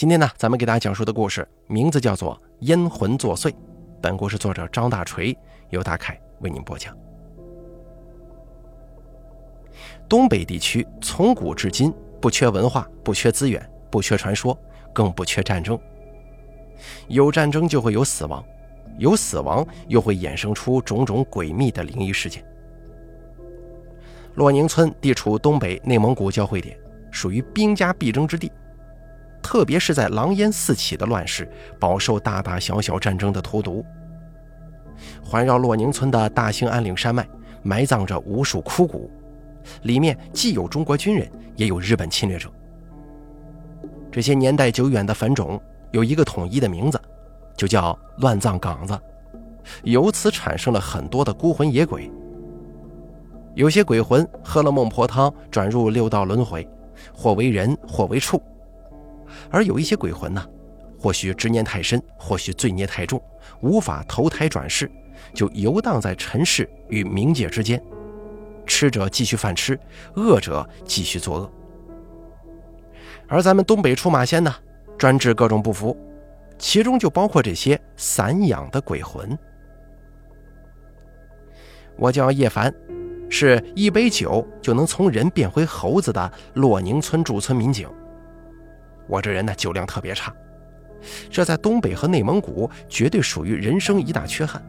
今天呢，咱们给大家讲述的故事名字叫做《阴魂作祟》。本故事作者张大锤，由大凯为您播讲。东北地区从古至今不缺文化，不缺资源，不缺传说，更不缺战争。有战争就会有死亡，有死亡又会衍生出种种诡秘的灵异事件。洛宁村地处东北内蒙古交汇点，属于兵家必争之地。特别是在狼烟四起的乱世，饱受大大小小战争的荼毒。环绕洛宁村的大兴安岭山脉，埋葬着无数枯骨，里面既有中国军人，也有日本侵略者。这些年代久远的坟冢有一个统一的名字，就叫乱葬岗子。由此产生了很多的孤魂野鬼。有些鬼魂喝了孟婆汤，转入六道轮回，或为人，或为畜。而有一些鬼魂呢，或许执念太深，或许罪孽太重，无法投胎转世，就游荡在尘世与冥界之间。吃者继续犯吃，恶者继续作恶。而咱们东北出马仙呢，专治各种不服，其中就包括这些散养的鬼魂。我叫叶凡，是一杯酒就能从人变回猴子的洛宁村驻村民警。我这人呢酒量特别差，这在东北和内蒙古绝对属于人生一大缺憾。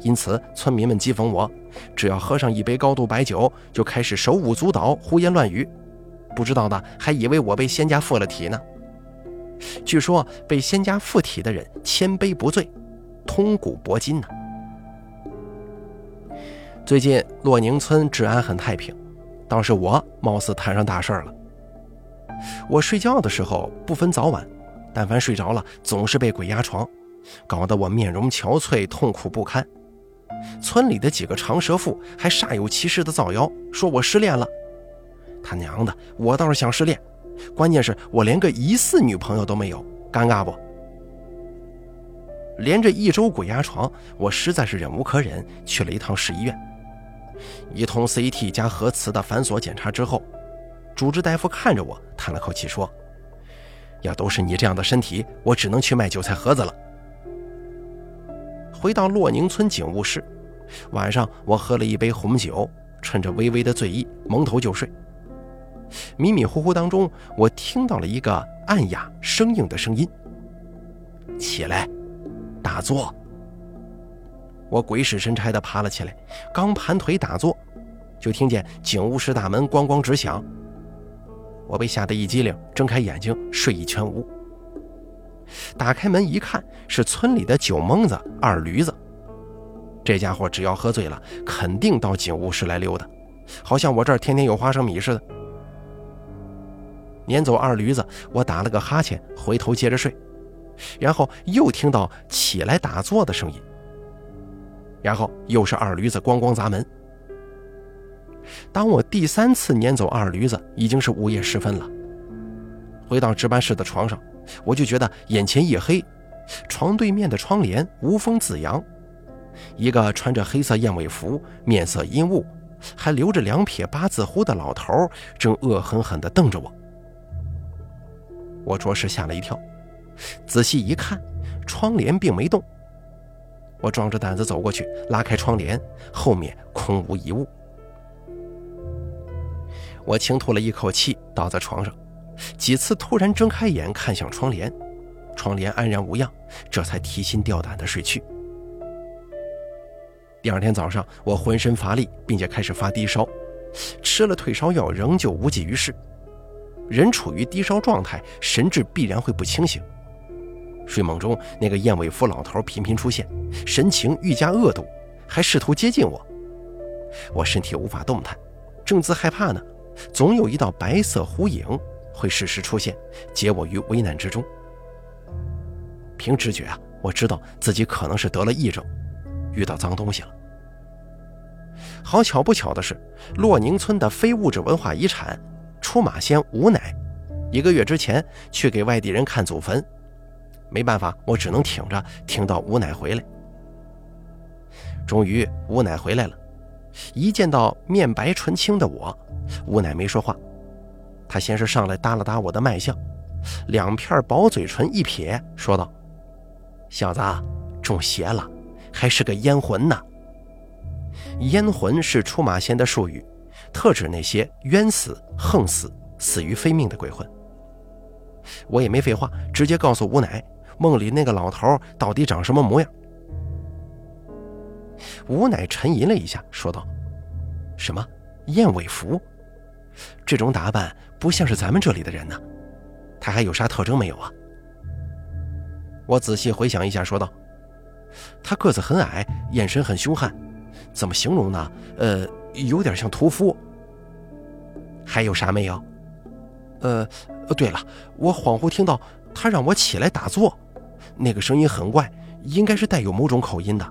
因此，村民们讥讽我，只要喝上一杯高度白酒，就开始手舞足蹈、胡言乱语。不知道的还以为我被仙家附了体呢。据说被仙家附体的人千杯不醉，通古博今呢。最近洛宁村治安很太平，倒是我貌似摊上大事了。我睡觉的时候不分早晚，但凡睡着了，总是被鬼压床，搞得我面容憔悴，痛苦不堪。村里的几个长舌妇还煞有其事的造谣，说我失恋了。他娘的，我倒是想失恋，关键是我连个疑似女朋友都没有，尴尬不？连着一周鬼压床，我实在是忍无可忍，去了一趟市医院，一通 CT 加核磁的繁琐检查之后。主治大夫看着我，叹了口气说：“要都是你这样的身体，我只能去卖韭菜盒子了。”回到洛宁村警务室，晚上我喝了一杯红酒，趁着微微的醉意，蒙头就睡。迷迷糊糊当中，我听到了一个暗哑生硬的声音：“起来，打坐。”我鬼使神差地爬了起来，刚盘腿打坐，就听见警务室大门咣咣直响。我被吓得一激灵，睁开眼睛，睡意全无。打开门一看，是村里的酒蒙子二驴子。这家伙只要喝醉了，肯定到警务室来溜达，好像我这儿天天有花生米似的。撵走二驴子，我打了个哈欠，回头接着睡，然后又听到起来打坐的声音，然后又是二驴子咣咣砸门。当我第三次撵走二驴子，已经是午夜时分了。回到值班室的床上，我就觉得眼前一黑，床对面的窗帘无风自扬，一个穿着黑色燕尾服、面色阴雾、还留着两撇八字胡的老头，正恶狠狠地瞪着我。我着实吓了一跳，仔细一看，窗帘并没动。我壮着胆子走过去，拉开窗帘，后面空无一物。我轻吐了一口气，倒在床上，几次突然睁开眼看向窗帘，窗帘安然无恙，这才提心吊胆的睡去。第二天早上，我浑身乏力，并且开始发低烧，吃了退烧药仍旧无济于事。人处于低烧状态，神志必然会不清醒。睡梦中，那个燕尾服老头频频出现，神情愈加恶毒，还试图接近我。我身体无法动弹，正自害怕呢。总有一道白色弧影会适时出现，解我于危难之中。凭直觉啊，我知道自己可能是得了癔症，遇到脏东西了。好巧不巧的是，洛宁村的非物质文化遗产出马仙吴奶，一个月之前去给外地人看祖坟，没办法，我只能挺着，挺到吴奶回来。终于，吴奶回来了。一见到面白唇青的我，吴奶没说话。她先是上来搭了搭我的脉象，两片薄嘴唇一撇，说道：“小子，中邪了，还是个冤魂呢。冤魂是出马仙的术语，特指那些冤死、横死、死于非命的鬼魂。”我也没废话，直接告诉吴奶，梦里那个老头到底长什么模样。吴奶沉吟了一下，说道：“什么燕尾服？这种打扮不像是咱们这里的人呢。他还有啥特征没有啊？”我仔细回想一下，说道：“他个子很矮，眼神很凶悍，怎么形容呢？呃，有点像屠夫。还有啥没有？呃。”，对了，我恍惚听到他让我起来打坐，那个声音很怪，应该是带有某种口音的。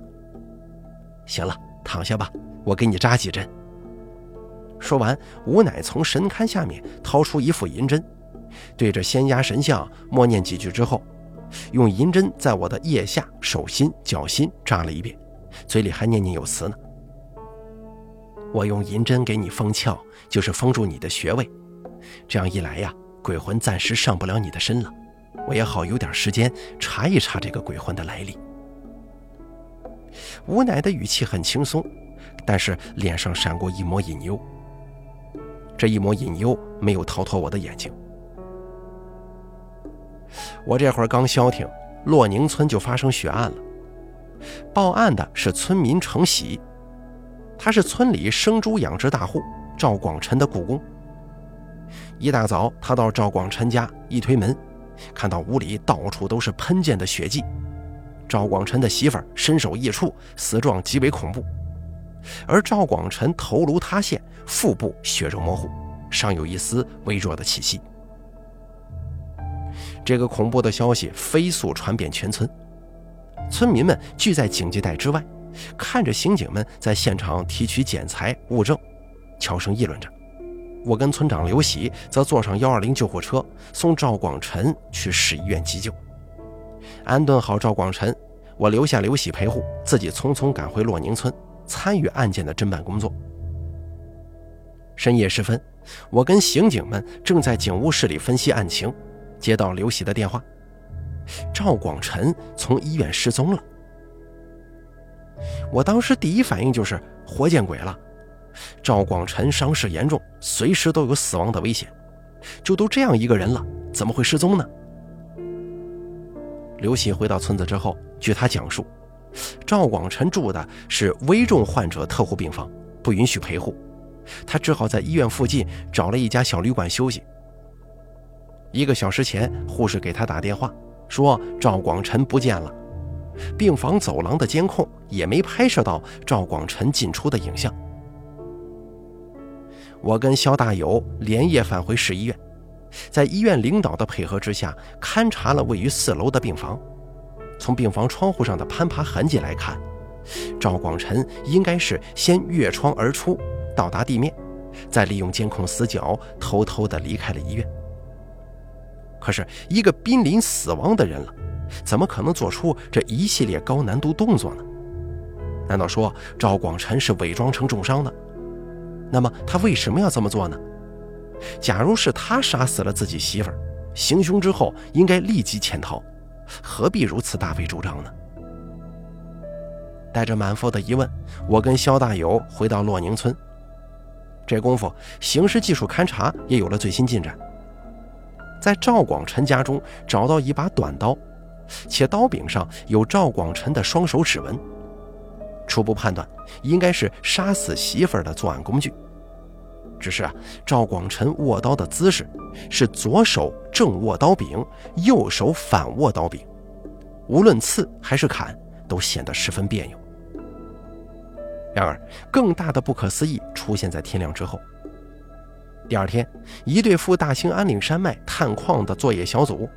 行了，躺下吧，我给你扎几针。说完，吴乃从神龛下面掏出一副银针，对着仙家神像默念几句之后，用银针在我的腋下、手心、脚心扎了一遍，嘴里还念念有词呢。我用银针给你封窍，就是封住你的穴位，这样一来呀。鬼魂暂时上不了你的身了，我也好有点时间查一查这个鬼魂的来历。吴奶的语气很轻松，但是脸上闪过一抹隐忧。这一抹隐忧没有逃脱我的眼睛。我这会儿刚消停，洛宁村就发生血案了。报案的是村民程喜，他是村里生猪养殖大户赵广臣的雇工。一大早，他到赵广臣家，一推门，看到屋里到处都是喷溅的血迹。赵广臣的媳妇儿身首异处，死状极为恐怖。而赵广臣头颅塌陷，腹部血肉模糊，尚有一丝微弱的气息。这个恐怖的消息飞速传遍全村，村民们聚在警戒带之外，看着刑警们在现场提取检材物证，悄声议论着。我跟村长刘喜则坐上幺二零救护车，送赵广臣去市医院急救。安顿好赵广臣，我留下刘喜陪护，自己匆匆赶回洛宁村，参与案件的侦办工作。深夜时分，我跟刑警们正在警务室里分析案情，接到刘喜的电话：赵广臣从医院失踪了。我当时第一反应就是活见鬼了。赵广臣伤势严重，随时都有死亡的危险。就都这样一个人了，怎么会失踪呢？刘喜回到村子之后，据他讲述，赵广臣住的是危重患者特护病房，不允许陪护，他只好在医院附近找了一家小旅馆休息。一个小时前，护士给他打电话说赵广臣不见了，病房走廊的监控也没拍摄到赵广臣进出的影像。我跟肖大友连夜返回市医院，在医院领导的配合之下，勘察了位于四楼的病房。从病房窗户上的攀爬痕迹来看，赵广臣应该是先越窗而出，到达地面，再利用监控死角偷偷地离开了医院。可是，一个濒临死亡的人了，怎么可能做出这一系列高难度动作呢？难道说赵广臣是伪装成重伤的？那么他为什么要这么做呢？假如是他杀死了自己媳妇儿，行凶之后应该立即潜逃，何必如此大费周章呢？带着满腹的疑问，我跟肖大友回到洛宁村。这功夫，刑事技术勘查也有了最新进展，在赵广臣家中找到一把短刀，且刀柄上有赵广臣的双手指纹。初步判断，应该是杀死媳妇儿的作案工具。只是啊，赵广臣握刀的姿势是左手正握刀柄，右手反握刀柄，无论刺还是砍，都显得十分别扭。然而，更大的不可思议出现在天亮之后。第二天，一对赴大兴安岭山脉探矿的作业小组，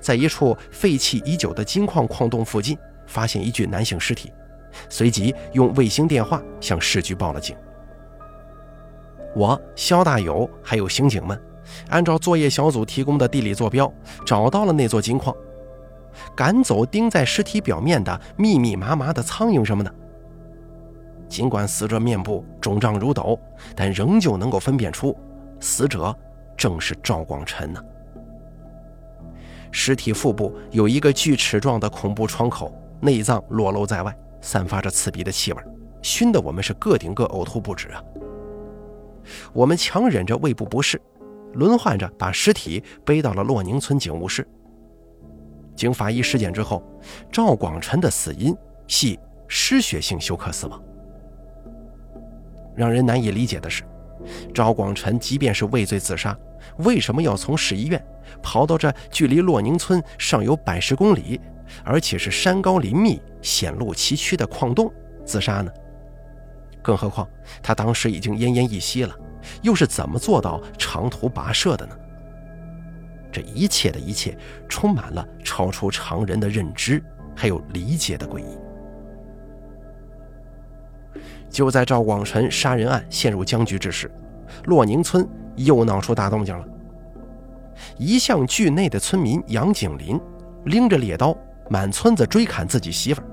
在一处废弃已久的金矿矿洞附近，发现一具男性尸体。随即用卫星电话向市局报了警。我、肖大友还有刑警们，按照作业小组提供的地理坐标，找到了那座金矿，赶走钉在尸体表面的密密麻麻的苍蝇什么的。尽管死者面部肿胀如斗，但仍旧能够分辨出，死者正是赵广臣呢。尸体腹部有一个锯齿状的恐怖窗口，内脏裸露在外，散发着刺鼻的气味，熏得我们是个顶个呕吐不止啊！我们强忍着胃部不适，轮换着把尸体背到了洛宁村警务室。经法医尸检之后，赵广臣的死因系失血性休克死亡。让人难以理解的是，赵广臣即便是畏罪自杀，为什么要从市医院跑到这距离洛宁村尚有百十公里，而且是山高林密、险路崎岖的矿洞自杀呢？更何况他当时已经奄奄一息了，又是怎么做到长途跋涉的呢？这一切的一切，充满了超出常人的认知还有理解的诡异。就在赵广臣杀人案陷入僵局之时，洛宁村又闹出大动静了。一向惧内的村民杨景林拎着猎刀满村子追砍自己媳妇儿。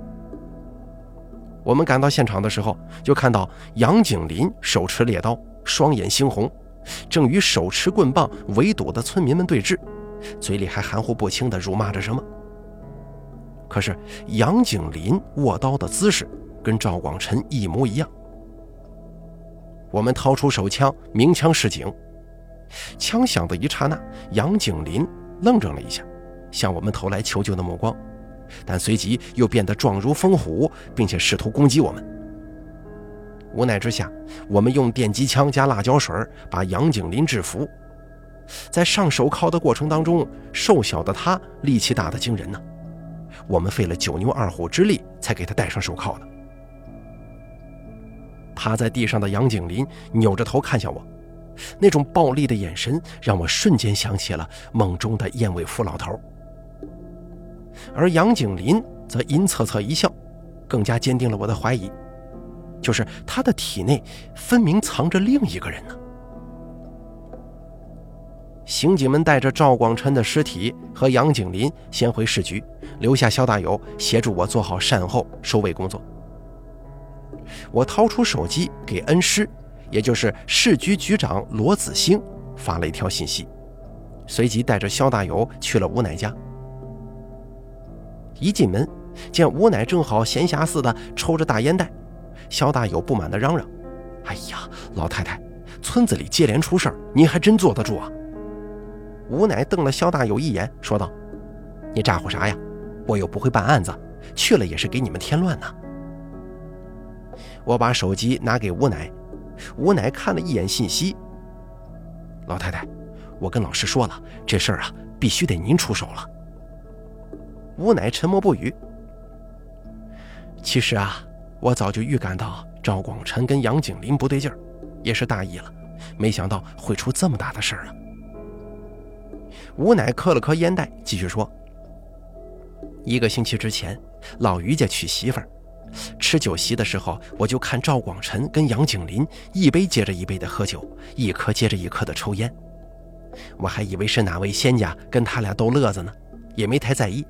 我们赶到现场的时候，就看到杨景林手持猎刀，双眼猩红，正与手持棍棒围堵的村民们对峙，嘴里还含糊不清地辱骂着什么。可是杨景林握刀的姿势。跟赵广臣一模一样。我们掏出手枪，鸣枪示警。枪响的一刹那，杨景林愣怔了一下，向我们投来求救的目光，但随即又变得状如风虎，并且试图攻击我们。无奈之下，我们用电击枪加辣椒水把杨景林制服。在上手铐的过程当中，瘦小的他力气大的惊人呢。我们费了九牛二虎之力才给他戴上手铐的。趴在地上的杨景林扭着头看向我，那种暴力的眼神让我瞬间想起了梦中的燕尾服老头。而杨景林则阴恻恻一笑，更加坚定了我的怀疑，就是他的体内分明藏着另一个人呢。刑警们带着赵广琛的尸体和杨景林先回市局，留下肖大友协助我做好善后收尾工作。我掏出手机给恩师，也就是市局局长罗子兴发了一条信息，随即带着肖大友去了吴乃家。一进门，见吴奶正好闲暇似的抽着大烟袋，肖大友不满地嚷嚷：“哎呀，老太太，村子里接连出事儿，您还真坐得住啊？”吴奶瞪了肖大友一眼，说道：“你咋呼啥呀？我又不会办案子，去了也是给你们添乱呢。”我把手机拿给吴奶，吴奶看了一眼信息。老太太，我跟老师说了，这事儿啊，必须得您出手了。吴奶沉默不语。其实啊，我早就预感到赵广臣跟杨景林不对劲儿，也是大意了，没想到会出这么大的事儿啊。吴奶磕了磕烟袋，继续说：一个星期之前，老于家娶媳妇儿。吃酒席的时候，我就看赵广臣跟杨景林一杯接着一杯的喝酒，一颗接着一颗的抽烟。我还以为是哪位仙家跟他俩逗乐子呢，也没太在意。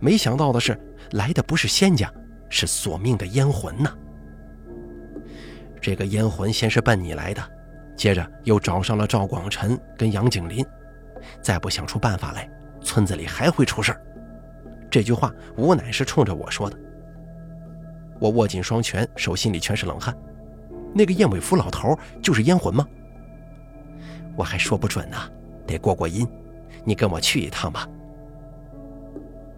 没想到的是，来的不是仙家，是索命的冤魂呐。这个冤魂先是奔你来的，接着又找上了赵广臣跟杨景林。再不想出办法来，村子里还会出事儿。这句话，无乃是冲着我说的。我握紧双拳，手心里全是冷汗。那个燕尾服老头就是烟魂吗？我还说不准呢，得过过阴。你跟我去一趟吧。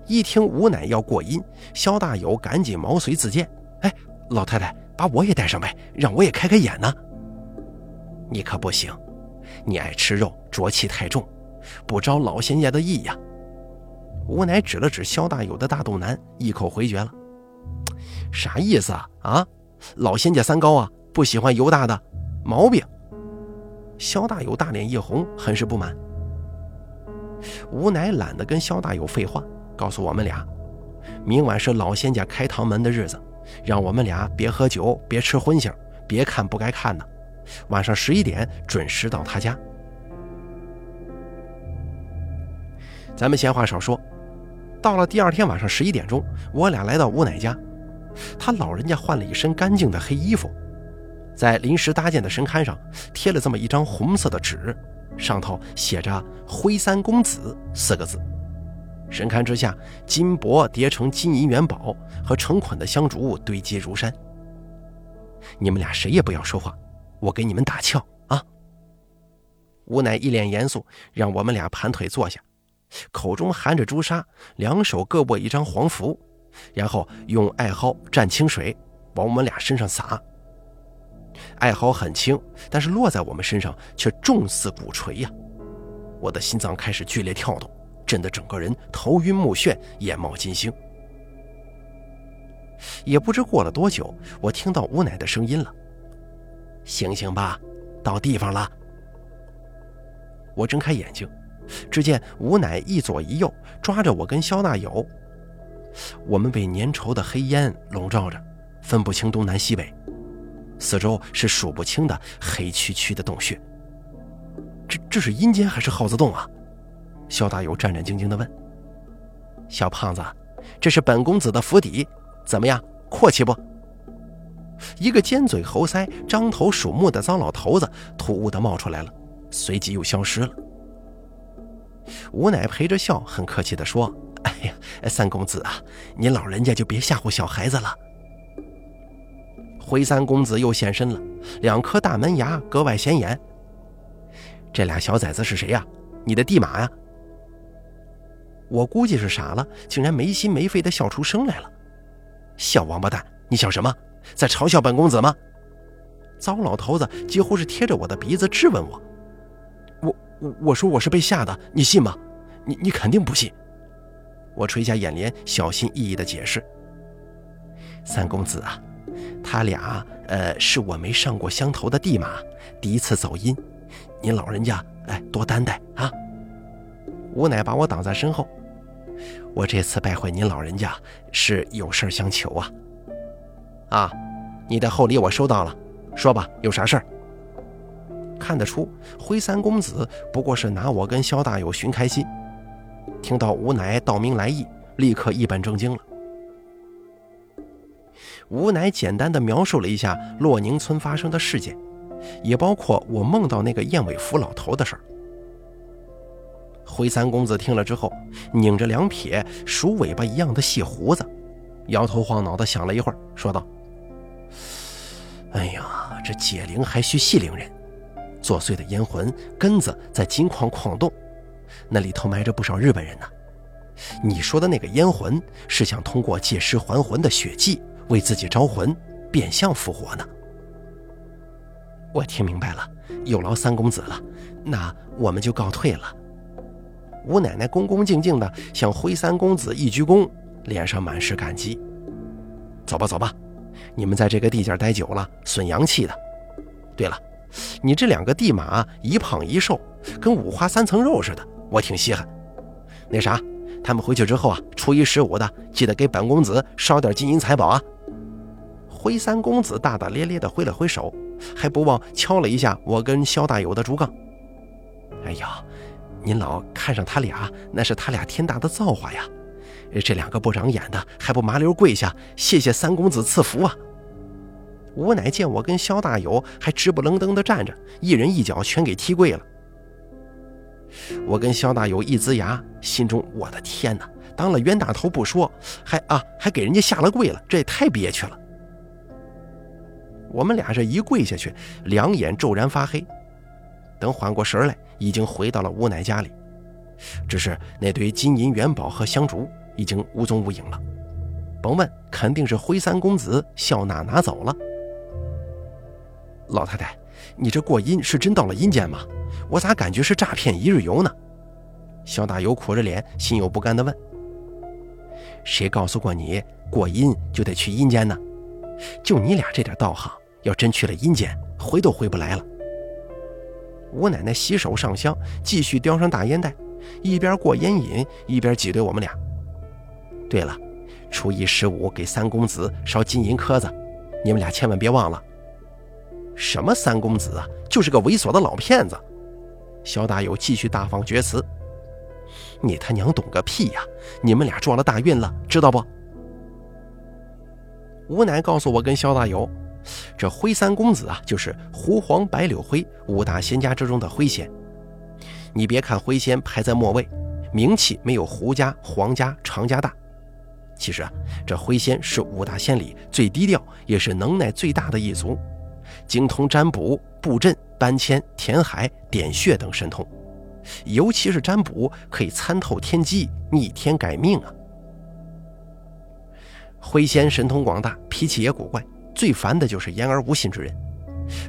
一听吴奶要过阴，肖大友赶紧毛遂自荐：“哎，老太太，把我也带上呗，让我也开开眼呢。”你可不行，你爱吃肉，浊气太重，不招老仙家的意呀。吴奶指了指肖大友的大肚腩，一口回绝了。啥意思啊？啊，老仙家三高啊，不喜欢油大的，毛病。肖大友大脸一红，很是不满。吴乃懒得跟肖大友废话，告诉我们俩，明晚是老仙家开堂门的日子，让我们俩别喝酒，别吃荤腥，别看不该看的。晚上十一点准时到他家。咱们闲话少说，到了第二天晚上十一点钟，我俩来到吴奶家。他老人家换了一身干净的黑衣服，在临时搭建的神龛上贴了这么一张红色的纸，上头写着“灰三公子”四个字，神龛之下，金箔叠成金银元宝和成捆的香烛堆积如山。你们俩谁也不要说话，我给你们打窍啊！吴乃一脸严肃，让我们俩盘腿坐下，口中含着朱砂，两手各握一张黄符，然后用艾蒿蘸清水往我们俩身上撒。艾蒿很轻，但是落在我们身上却重似鼓槌呀！我的心脏开始剧烈跳动，震得整个人头晕目眩，眼冒金星。也不知过了多久，我听到吴奶的声音了：“醒醒吧，到地方了。”我睁开眼睛，只见吴奶一左一右抓着我跟肖大友，我们被粘稠的黑烟笼罩着，分不清东南西北，四周是数不清的黑黢黢的洞穴。这这是阴间还是耗子洞啊？肖大友战战兢兢地问。小胖子，这是本公子的府邸。怎么样，阔气不？一个尖嘴猴腮、张头鼠目的糟老头子突兀的冒出来了，随即又消失了。吴奶陪着笑，很客气的说：“哎呀，三公子啊，您老人家就别吓唬小孩子了。”灰三公子又现身了，两颗大门牙格外显眼。这俩小崽子是谁呀？你的地马呀？我估计是傻了，竟然没心没肺的笑出声来了。小王八蛋，你想什么？在嘲笑本公子吗？糟老头子几乎是贴着我的鼻子质问我。我我我说我是被吓的，你信吗？你你肯定不信。我垂下眼帘，小心翼翼的解释。三公子啊，他俩呃是我没上过香头的地马，第一次走阴，您老人家哎多担待啊。吴奶把我挡在身后。我这次拜会您老人家是有事相求啊！啊，你的厚礼我收到了，说吧，有啥事儿？看得出灰三公子不过是拿我跟肖大友寻开心。听到吴乃道明来意，立刻一本正经了。吴乃简单的描述了一下洛宁村发生的事件，也包括我梦到那个燕尾服老头的事儿。灰三公子听了之后，拧着两撇鼠尾巴一样的细胡子，摇头晃脑的想了一会儿，说道：“哎呀，这解铃还需系铃人，作祟的烟魂根子在金矿矿洞，那里头埋着不少日本人呢。你说的那个烟魂，是想通过借尸还魂的血迹为自己招魂，变相复活呢？我听明白了，有劳三公子了，那我们就告退了。”吴奶奶恭恭敬敬地向灰三公子一鞠躬，脸上满是感激。走吧，走吧，你们在这个地界待久了，损阳气的。对了，你这两个地马一胖一瘦，跟五花三层肉似的，我挺稀罕。那啥，他们回去之后啊，初一十五的，记得给本公子烧点金银财宝啊。灰三公子大大咧咧地挥了挥手，还不忘敲了一下我跟肖大友的竹杠。哎呀！您老看上他俩，那是他俩天大的造化呀！这两个不长眼的，还不麻溜跪下谢谢三公子赐福啊！吴乃见我跟肖大友还直不愣登的站着，一人一脚全给踢跪了。我跟肖大友一呲牙，心中我的天哪！当了冤大头不说，还啊还给人家下了跪了，这也太憋屈了。我们俩这一跪下去，两眼骤然发黑。等缓过神来，已经回到了吴奶家里，只是那堆金银元宝和香烛已经无踪无影了。甭问，肯定是灰三公子笑纳拿走了。老太太，你这过阴是真到了阴间吗？我咋感觉是诈骗一日游呢？肖大友苦着脸，心有不甘地问：“谁告诉过你过阴就得去阴间呢？就你俩这点道行，要真去了阴间，回都回不来了。”吴奶奶洗手上香，继续叼上大烟袋，一边过烟瘾，一边挤兑我们俩。对了，初一十五给三公子烧金银壳子，你们俩千万别忘了。什么三公子啊，就是个猥琐的老骗子。肖大友继续大放厥词：“你他娘懂个屁呀！你们俩撞了大运了，知道不？”吴奶告诉我跟肖大友。这灰三公子啊，就是狐黄白柳灰五大仙家之中的灰仙。你别看灰仙排在末位，名气没有胡家、黄家、常家大。其实啊，这灰仙是五大仙里最低调，也是能耐最大的一族，精通占卜、布阵、搬迁、填海、点穴等神通，尤其是占卜可以参透天机、逆天改命啊。灰仙神通广大，脾气也古怪，最烦的就是言而无信之人。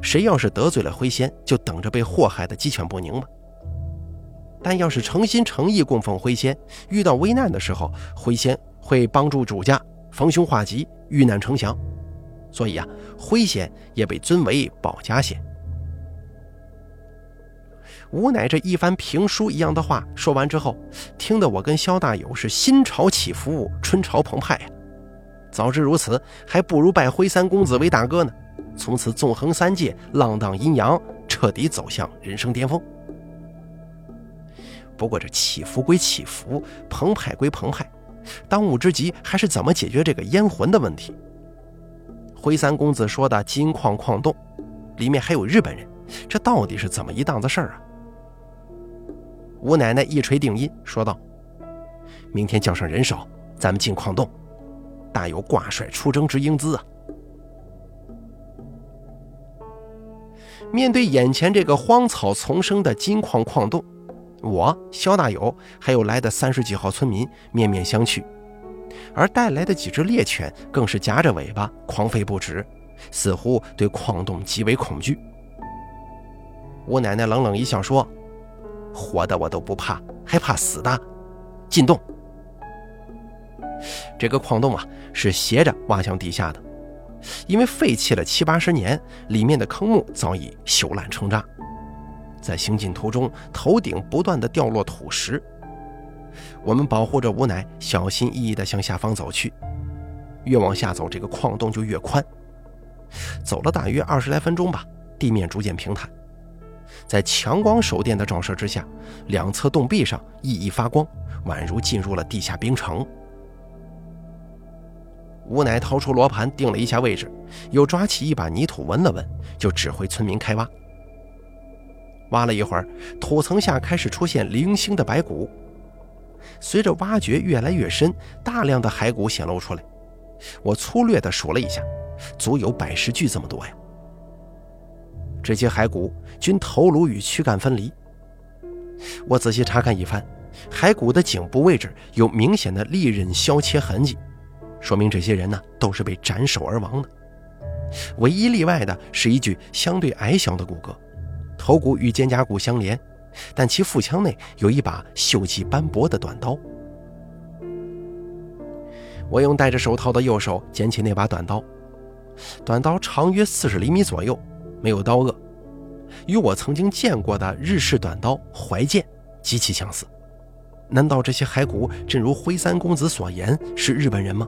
谁要是得罪了灰仙，就等着被祸害的鸡犬不宁吧。但要是诚心诚意供奉灰仙，遇到危难的时候，灰仙会帮助主家逢凶化吉、遇难成祥。所以啊，灰仙也被尊为保家仙。吴乃这一番评书一样的话说完之后，听得我跟萧大友是心潮起伏，春潮澎湃呀。早知如此，还不如拜灰三公子为大哥呢。从此纵横三界，浪荡阴阳，彻底走向人生巅峰。不过这起伏归起伏，澎湃归澎湃，当务之急还是怎么解决这个烟魂的问题。灰三公子说的金矿矿洞，里面还有日本人，这到底是怎么一档子事儿啊？吴奶奶一锤定音，说道：“明天叫上人手，咱们进矿洞，大有挂帅出征之英姿啊！”面对眼前这个荒草丛生的金矿矿洞，我肖大友还有来的三十几号村民面面相觑，而带来的几只猎犬更是夹着尾巴狂吠不止，似乎对矿洞极为恐惧。吴奶奶冷冷一笑说：“活的我都不怕，还怕死的？进洞！”这个矿洞啊，是斜着挖向地下的。因为废弃了七八十年，里面的坑木早已朽烂成渣，在行进途中，头顶不断的掉落土石。我们保护着吴奶，小心翼翼地向下方走去。越往下走，这个矿洞就越宽。走了大约二十来分钟吧，地面逐渐平坦。在强光手电的照射之下，两侧洞壁上熠熠发光，宛如进入了地下冰城。吴乃掏出罗盘，定了一下位置，又抓起一把泥土闻了闻，就指挥村民开挖。挖了一会儿，土层下开始出现零星的白骨。随着挖掘越来越深，大量的骸骨显露出来。我粗略地数了一下，足有百十具这么多呀。这些骸骨均头颅与躯干分离。我仔细查看一番，骸骨的颈部位置有明显的利刃削切痕迹。说明这些人呢都是被斩首而亡的，唯一例外的是一具相对矮小的骨骼，头骨与肩胛骨相连，但其腹腔内有一把锈迹斑驳的短刀。我用戴着手套的右手捡起那把短刀，短刀长约四十厘米左右，没有刀锷，与我曾经见过的日式短刀怀剑极其相似。难道这些骸骨真如灰三公子所言是日本人吗？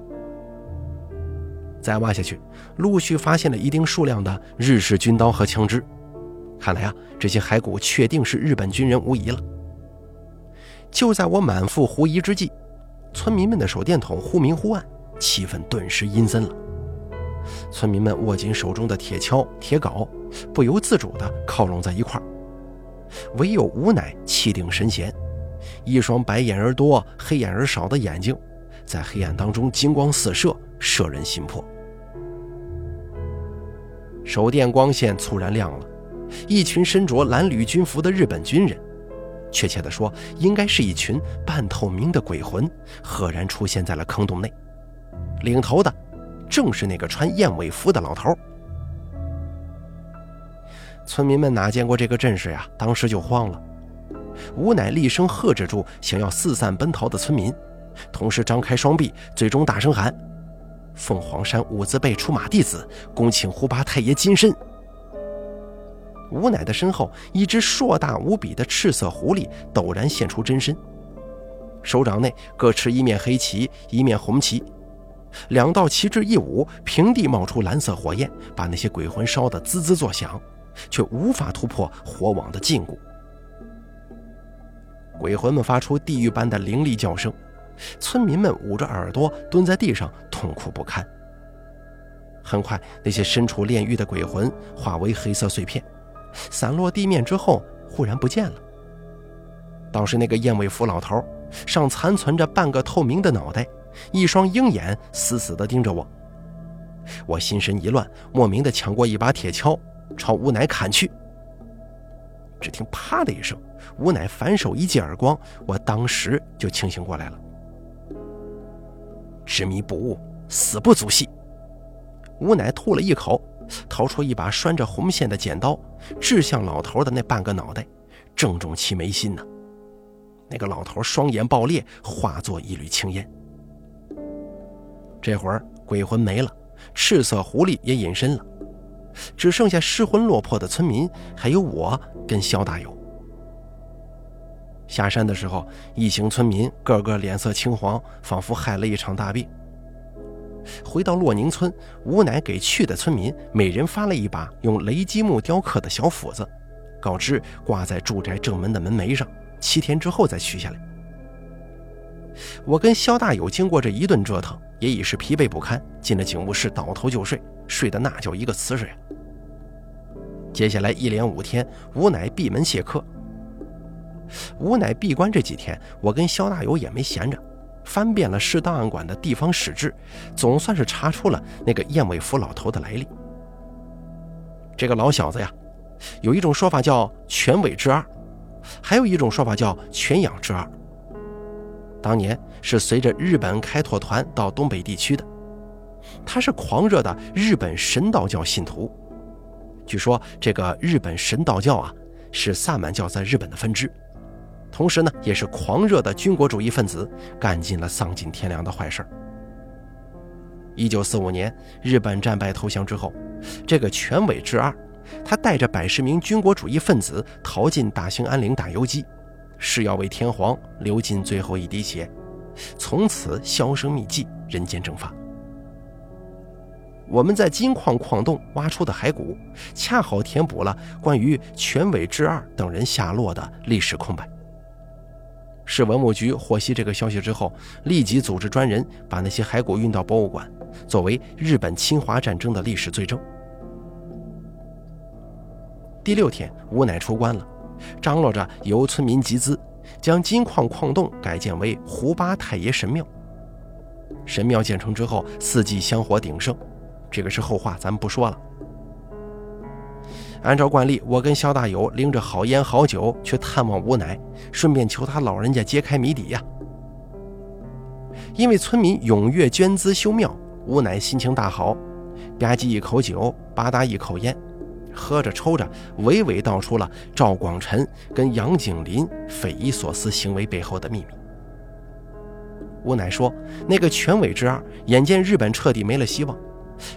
再挖下去，陆续发现了一定数量的日式军刀和枪支。看来啊，这些骸骨确定是日本军人无疑了。就在我满腹狐疑之际，村民们的手电筒忽明忽暗，气氛顿时阴森了。村民们握紧手中的铁锹、铁镐，不由自主地靠拢在一块儿。唯有吴乃气定神闲，一双白眼儿多、黑眼儿少的眼睛，在黑暗当中金光四射，摄人心魄。手电光线猝然亮了，一群身着蓝履军服的日本军人，确切地说，应该是一群半透明的鬼魂，赫然出现在了坑洞内。领头的正是那个穿燕尾服的老头。村民们哪见过这个阵势呀？当时就慌了。吴乃厉声喝止住想要四散奔逃的村民，同时张开双臂，最终大声喊。凤凰山五字辈出马弟子，恭请胡八太爷金身。吴乃的身后，一只硕大无比的赤色狐狸陡然现出真身，手掌内各持一面黑旗，一面红旗，两道旗帜一舞，平地冒出蓝色火焰，把那些鬼魂烧得滋滋作响，却无法突破火网的禁锢。鬼魂们发出地狱般的凌厉叫声。村民们捂着耳朵蹲在地上，痛苦不堪。很快，那些身处炼狱的鬼魂化为黑色碎片，散落地面之后，忽然不见了。倒是那个燕尾服老头，上残存着半个透明的脑袋，一双鹰眼死死地盯着我。我心神一乱，莫名的抢过一把铁锹，朝吴乃砍去。只听“啪”的一声，吴乃反手一记耳光，我当时就清醒过来了。执迷不悟，死不足惜。吴乃吐了一口，掏出一把拴着红线的剪刀，掷向老头的那半个脑袋，正中其眉心呢。那个老头双眼爆裂，化作一缕青烟。这会儿鬼魂没了。赤色狐狸也隐身了，只剩下失魂落魄的村民，还有我跟肖大友。下山的时候，一行村民个个脸色青黄，仿佛害了一场大病。回到洛宁村，吴乃给去的村民每人发了一把用雷击木雕刻的小斧子，告知挂在住宅正门的门楣上，七天之后再取下来。我跟肖大友经过这一顿折腾。也已是疲惫不堪，进了警务室，倒头就睡，睡得那叫一个瓷实。接下来一连五天，吴乃闭门谢客。吴乃闭关这几天，我跟肖大友也没闲着，翻遍了市档案馆的地方史志，总算是查出了那个燕尾服老头的来历。这个老小子呀，有一种说法叫全尾之二，还有一种说法叫全养之二。当年是随着日本开拓团到东北地区的，他是狂热的日本神道教信徒。据说这个日本神道教啊，是萨满教在日本的分支，同时呢，也是狂热的军国主义分子，干尽了丧尽天良的坏事。一九四五年，日本战败投降之后，这个全尾之二，他带着百十名军国主义分子逃进大兴安岭打游击。誓要为天皇流尽最后一滴血，从此销声匿迹，人间蒸发。我们在金矿矿洞挖出的骸骨，恰好填补了关于全尾之二等人下落的历史空白。市文物局获悉这个消息之后，立即组织专人把那些骸骨运到博物馆，作为日本侵华战争的历史罪证。第六天，吴乃出关了。张罗着由村民集资，将金矿矿洞改建为胡八太爷神庙。神庙建成之后，四季香火鼎盛，这个是后话，咱们不说了。按照惯例，我跟肖大友拎着好烟好酒去探望吴乃，顺便求他老人家揭开谜底呀。因为村民踊跃捐资修庙，吴乃心情大好，吧唧一口酒，吧嗒一口烟。喝着抽着，娓娓道出了赵广臣跟杨景林匪夷所思行为背后的秘密。吴乃说：“那个全尾之二眼见日本彻底没了希望，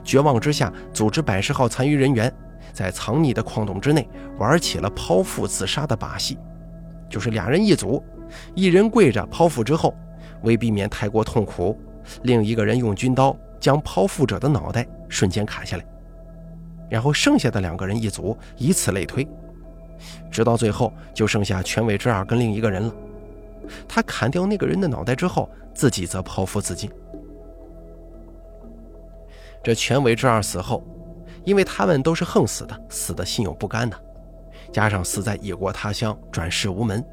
绝望之下，组织百十号残余人员在藏匿的矿洞之内玩起了剖腹自杀的把戏，就是俩人一组，一人跪着剖腹之后，为避免太过痛苦，另一个人用军刀将剖腹者的脑袋瞬间砍下来。”然后剩下的两个人一组，以此类推，直到最后就剩下全尾之二跟另一个人了。他砍掉那个人的脑袋之后，自己则剖腹自尽。这全尾之二死后，因为他们都是横死的，死的心有不甘呐，加上死在异国他乡，转世无门，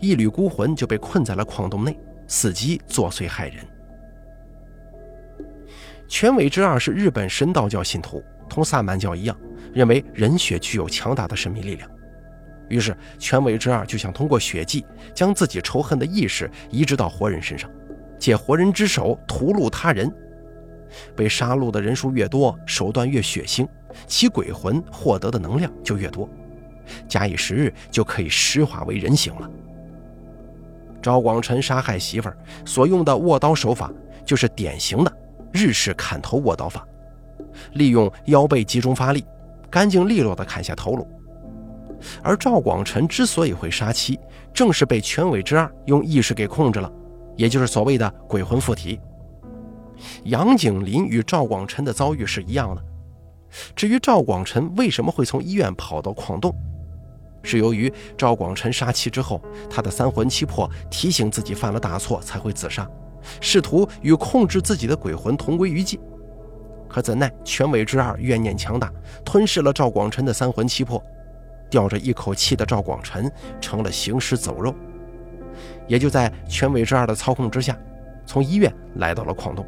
一缕孤魂就被困在了矿洞内，伺机作祟害人。全尾之二是日本神道教信徒。同萨满教一样，认为人血具有强大的神秘力量，于是全尾之二就想通过血祭将自己仇恨的意识移植到活人身上，借活人之手屠戮他人。被杀戮的人数越多，手段越血腥，其鬼魂获得的能量就越多，假以时日就可以石化为人形了。赵广臣杀害媳妇儿所用的握刀手法，就是典型的日式砍头握刀法。利用腰背集中发力，干净利落地砍下头颅。而赵广臣之所以会杀妻，正是被全尾之二用意识给控制了，也就是所谓的鬼魂附体。杨景林与赵广臣的遭遇是一样的。至于赵广臣为什么会从医院跑到矿洞，是由于赵广臣杀妻之后，他的三魂七魄提醒自己犯了大错，才会自杀，试图与控制自己的鬼魂同归于尽。可怎奈全尾之二怨念强大，吞噬了赵广臣的三魂七魄，吊着一口气的赵广臣成了行尸走肉。也就在全尾之二的操控之下，从医院来到了矿洞。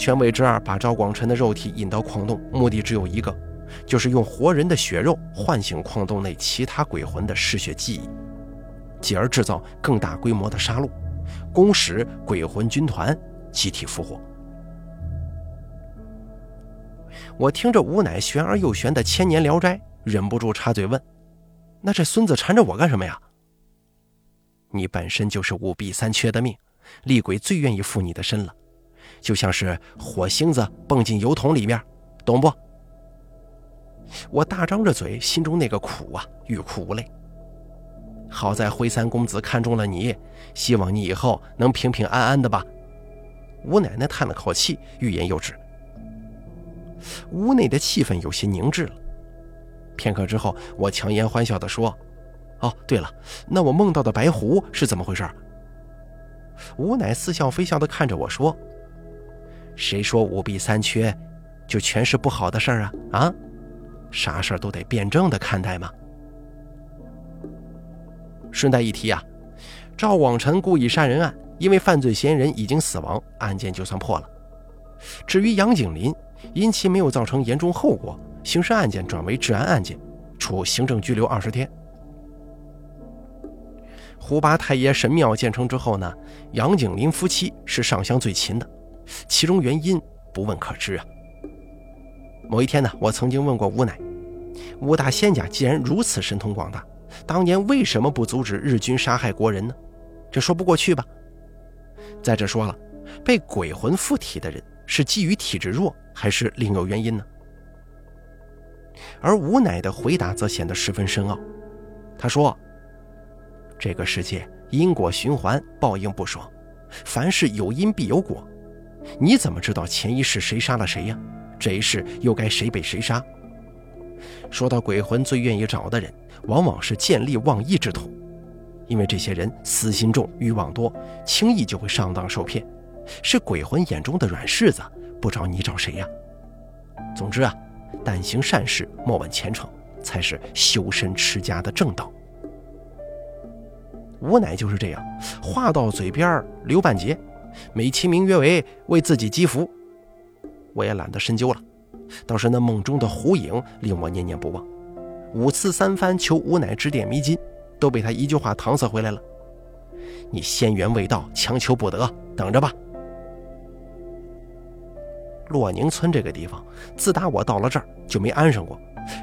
权威之二把赵广臣的肉体引到矿洞，目的只有一个，就是用活人的血肉唤醒矿洞内其他鬼魂的嗜血记忆，继而制造更大规模的杀戮，攻使鬼魂军团集体复活。我听着吴乃玄而又玄的千年聊斋，忍不住插嘴问：“那这孙子缠着我干什么呀？”你本身就是五弊三缺的命，厉鬼最愿意附你的身了，就像是火星子蹦进油桶里面，懂不？我大张着嘴，心中那个苦啊，欲哭无泪。好在灰三公子看中了你，希望你以后能平平安安的吧。吴奶奶叹了口气，欲言又止。屋内的气氛有些凝滞了。片刻之后，我强颜欢笑地说。哦，对了，那我梦到的白狐是怎么回事？吴乃似笑非笑地看着我说：“谁说五弊三缺就全是不好的事儿啊？啊，啥事儿都得辩证的看待嘛。”顺带一提啊，赵广臣故意杀人案，因为犯罪嫌疑人已经死亡，案件就算破了。至于杨景林，因其没有造成严重后果，刑事案件转为治安案件，处行政拘留二十天。胡八太爷神庙建成之后呢，杨景林夫妻是上香最勤的，其中原因不问可知啊。某一天呢，我曾经问过吴奶，吴大仙家既然如此神通广大，当年为什么不阻止日军杀害国人呢？这说不过去吧？再者说了，被鬼魂附体的人是基于体质弱，还是另有原因呢？而吴奶的回答则显得十分深奥，他说。这个世界因果循环，报应不爽，凡事有因必有果。你怎么知道前一世谁杀了谁呀？这一世又该谁被谁杀？说到鬼魂最愿意找的人，往往是见利忘义之徒，因为这些人私心重、欲望多，轻易就会上当受骗，是鬼魂眼中的软柿子。不找你找谁呀？总之啊，但行善事，莫问前程，才是修身持家的正道。吴乃就是这样，话到嘴边留半截，美其名曰为为自己积福。我也懒得深究了，倒是那梦中的狐影令我念念不忘。五次三番求吾乃指点迷津，都被他一句话搪塞回来了：“你仙缘未到，强求不得，等着吧。”洛宁村这个地方，自打我到了这儿就没安生过，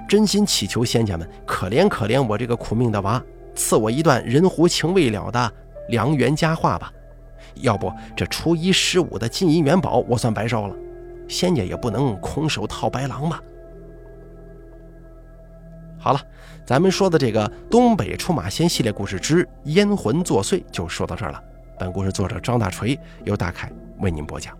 真心祈求仙家们可怜可怜我这个苦命的娃。赐我一段人狐情未了的良缘佳话吧，要不这初一十五的金银元宝我算白烧了，仙家也不能空手套白狼吧。好了，咱们说的这个东北出马仙系列故事之烟魂作祟就说到这儿了。本故事作者张大锤由大凯为您播讲。